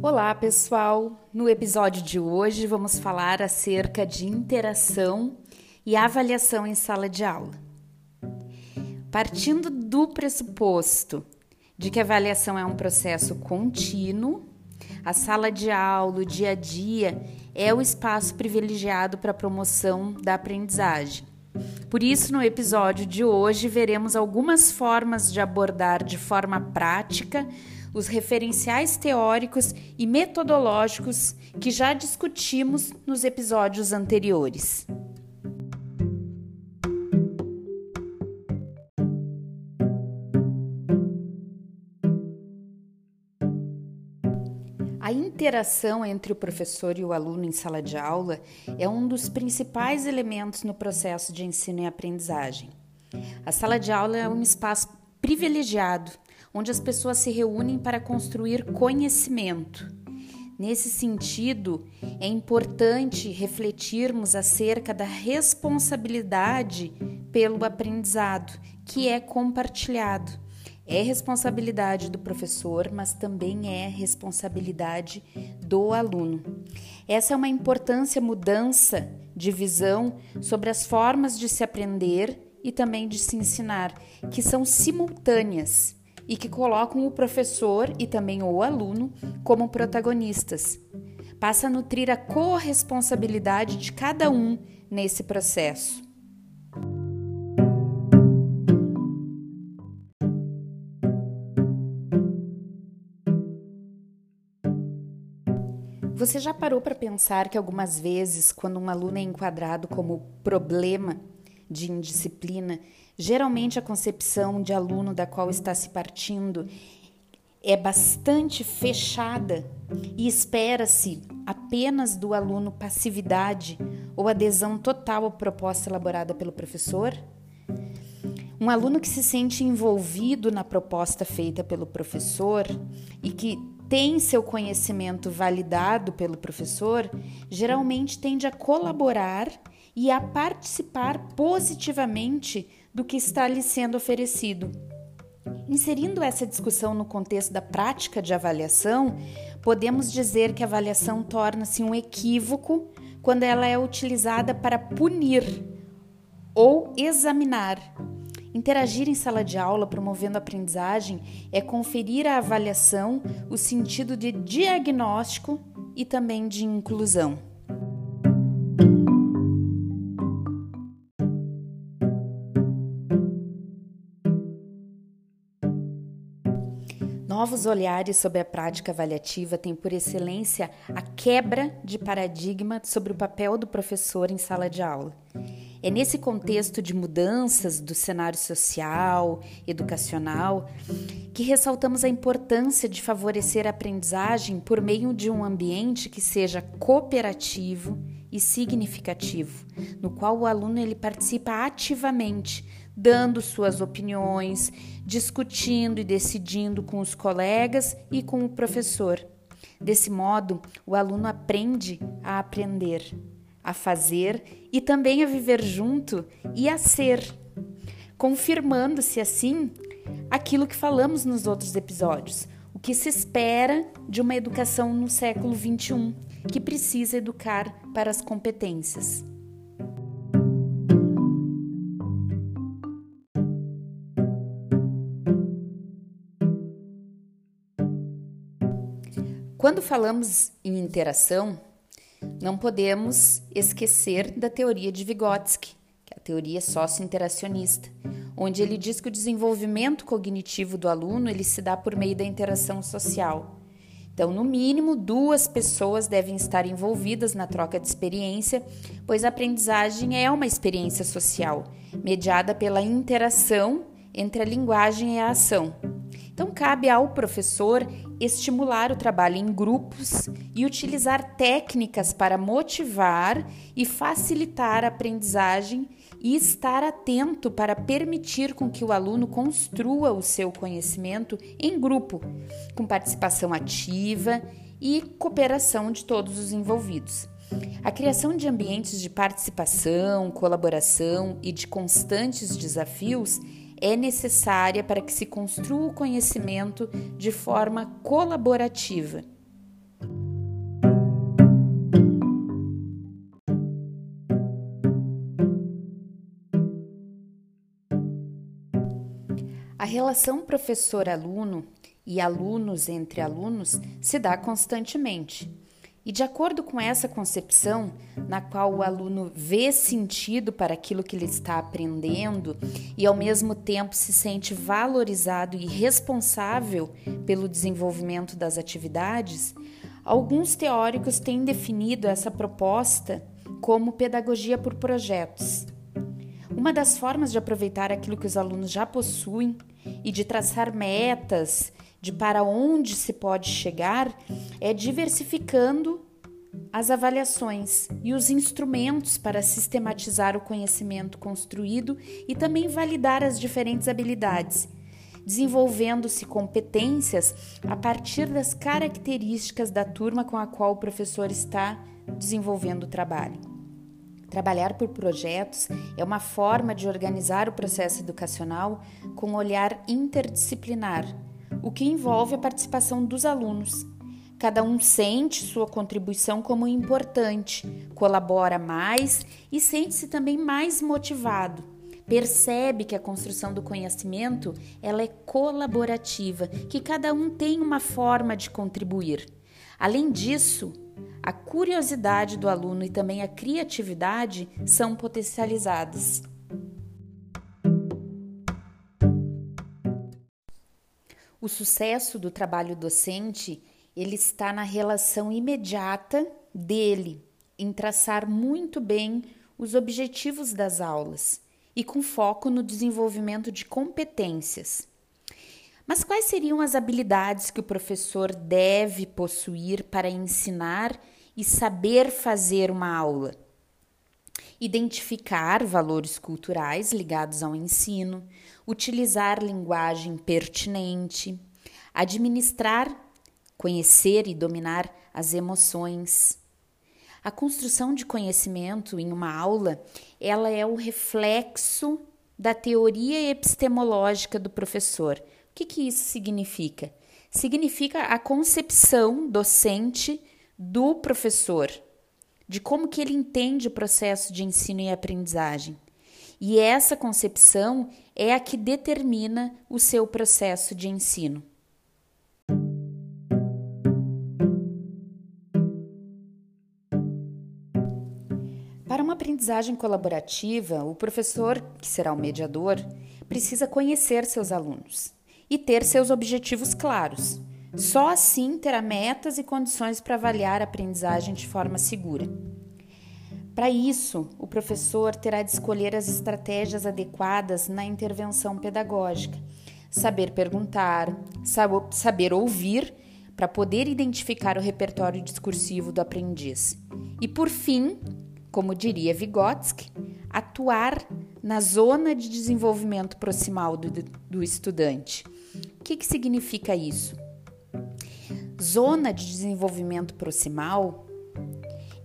Olá, pessoal! No episódio de hoje vamos falar acerca de interação e avaliação em sala de aula. Partindo do pressuposto de que a avaliação é um processo contínuo, a sala de aula, o dia a dia, é o espaço privilegiado para a promoção da aprendizagem. Por isso, no episódio de hoje, veremos algumas formas de abordar de forma prática os referenciais teóricos e metodológicos que já discutimos nos episódios anteriores. A interação entre o professor e o aluno em sala de aula é um dos principais elementos no processo de ensino e aprendizagem. A sala de aula é um espaço privilegiado onde as pessoas se reúnem para construir conhecimento. Nesse sentido, é importante refletirmos acerca da responsabilidade pelo aprendizado, que é compartilhado. É responsabilidade do professor, mas também é responsabilidade do aluno. Essa é uma importância mudança de visão sobre as formas de se aprender e também de se ensinar, que são simultâneas e que colocam o professor e também o aluno como protagonistas. Passa a nutrir a corresponsabilidade de cada um nesse processo. Você já parou para pensar que algumas vezes, quando um aluno é enquadrado como problema de indisciplina, geralmente a concepção de aluno da qual está se partindo é bastante fechada e espera-se apenas do aluno passividade ou adesão total à proposta elaborada pelo professor? Um aluno que se sente envolvido na proposta feita pelo professor e que tem seu conhecimento validado pelo professor, geralmente tende a colaborar e a participar positivamente do que está lhe sendo oferecido. Inserindo essa discussão no contexto da prática de avaliação, podemos dizer que a avaliação torna-se um equívoco quando ela é utilizada para punir ou examinar. Interagir em sala de aula promovendo a aprendizagem é conferir à avaliação o sentido de diagnóstico e também de inclusão. Novos olhares sobre a prática avaliativa têm por excelência a quebra de paradigma sobre o papel do professor em sala de aula. É nesse contexto de mudanças do cenário social, educacional, que ressaltamos a importância de favorecer a aprendizagem por meio de um ambiente que seja cooperativo e significativo, no qual o aluno ele participa ativamente dando suas opiniões, discutindo e decidindo com os colegas e com o professor. Desse modo, o aluno aprende a aprender, a fazer e também a viver junto e a ser, confirmando-se assim aquilo que falamos nos outros episódios, o que se espera de uma educação no século XXI, que precisa educar para as competências. Quando falamos em interação, não podemos esquecer da teoria de Vygotsky, que é a teoria socio-interacionista, onde ele diz que o desenvolvimento cognitivo do aluno ele se dá por meio da interação social. Então, no mínimo, duas pessoas devem estar envolvidas na troca de experiência, pois a aprendizagem é uma experiência social, mediada pela interação entre a linguagem e a ação. Então, cabe ao professor estimular o trabalho em grupos e utilizar técnicas para motivar e facilitar a aprendizagem e estar atento para permitir com que o aluno construa o seu conhecimento em grupo, com participação ativa e cooperação de todos os envolvidos. A criação de ambientes de participação, colaboração e de constantes desafios é necessária para que se construa o conhecimento de forma colaborativa. A relação professor-aluno e alunos entre alunos se dá constantemente. E de acordo com essa concepção, na qual o aluno vê sentido para aquilo que ele está aprendendo e ao mesmo tempo se sente valorizado e responsável pelo desenvolvimento das atividades, alguns teóricos têm definido essa proposta como pedagogia por projetos. Uma das formas de aproveitar aquilo que os alunos já possuem e de traçar metas de para onde se pode chegar é diversificando as avaliações e os instrumentos para sistematizar o conhecimento construído e também validar as diferentes habilidades, desenvolvendo-se competências a partir das características da turma com a qual o professor está desenvolvendo o trabalho. Trabalhar por projetos é uma forma de organizar o processo educacional com um olhar interdisciplinar o que envolve a participação dos alunos. Cada um sente sua contribuição como importante, colabora mais e sente-se também mais motivado. Percebe que a construção do conhecimento ela é colaborativa, que cada um tem uma forma de contribuir. Além disso, a curiosidade do aluno e também a criatividade são potencializadas. O sucesso do trabalho docente, ele está na relação imediata dele em traçar muito bem os objetivos das aulas e com foco no desenvolvimento de competências. Mas quais seriam as habilidades que o professor deve possuir para ensinar e saber fazer uma aula? Identificar valores culturais ligados ao ensino, utilizar linguagem pertinente, administrar, conhecer e dominar as emoções. A construção de conhecimento em uma aula, ela é o reflexo da teoria epistemológica do professor. O que, que isso significa? Significa a concepção docente do professor, de como que ele entende o processo de ensino e aprendizagem. E essa concepção é a que determina o seu processo de ensino. Para uma aprendizagem colaborativa, o professor, que será o mediador, precisa conhecer seus alunos e ter seus objetivos claros. Só assim terá metas e condições para avaliar a aprendizagem de forma segura. Para isso, o professor terá de escolher as estratégias adequadas na intervenção pedagógica, saber perguntar, saber ouvir, para poder identificar o repertório discursivo do aprendiz. E por fim, como diria Vygotsky, atuar na zona de desenvolvimento proximal do, do estudante. O que, que significa isso? Zona de desenvolvimento proximal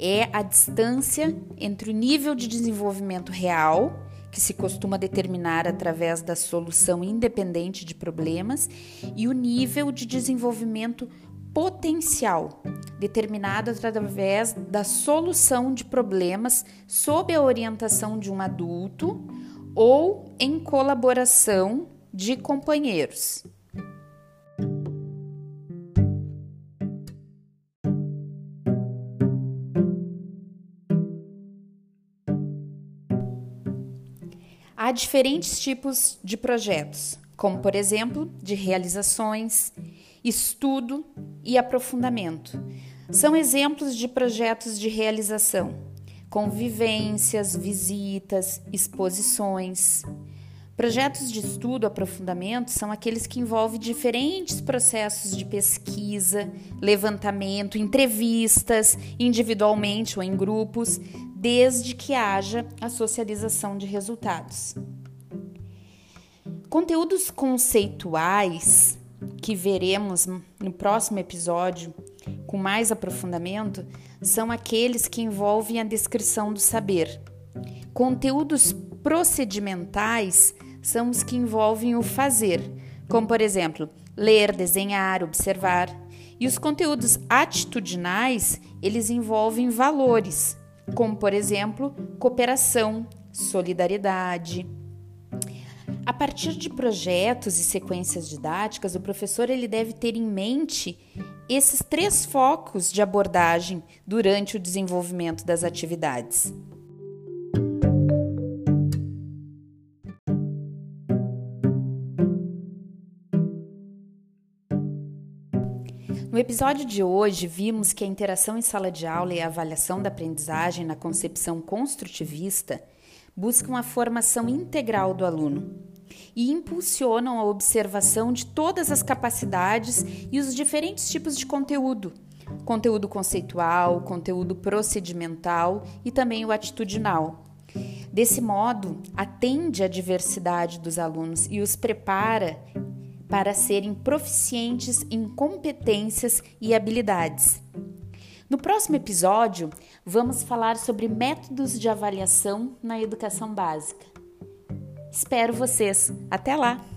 é a distância entre o nível de desenvolvimento real, que se costuma determinar através da solução independente de problemas, e o nível de desenvolvimento potencial, determinado através da solução de problemas sob a orientação de um adulto ou em colaboração de companheiros. Há diferentes tipos de projetos, como por exemplo, de realizações, estudo e aprofundamento. São exemplos de projetos de realização, convivências, visitas, exposições. Projetos de estudo, aprofundamento são aqueles que envolvem diferentes processos de pesquisa, levantamento, entrevistas, individualmente ou em grupos, desde que haja a socialização de resultados. Conteúdos conceituais que veremos no próximo episódio com mais aprofundamento são aqueles que envolvem a descrição do saber. Conteúdos procedimentais são os que envolvem o fazer, como por exemplo, ler, desenhar, observar. E os conteúdos atitudinais, eles envolvem valores, como por exemplo, cooperação, solidariedade. A partir de projetos e sequências didáticas, o professor ele deve ter em mente esses três focos de abordagem durante o desenvolvimento das atividades. Episódio de hoje, vimos que a interação em sala de aula e a avaliação da aprendizagem na concepção construtivista buscam a formação integral do aluno e impulsionam a observação de todas as capacidades e os diferentes tipos de conteúdo. Conteúdo conceitual, conteúdo procedimental e também o atitudinal. Desse modo, atende à diversidade dos alunos e os prepara para serem proficientes em competências e habilidades. No próximo episódio, vamos falar sobre métodos de avaliação na educação básica. Espero vocês. Até lá!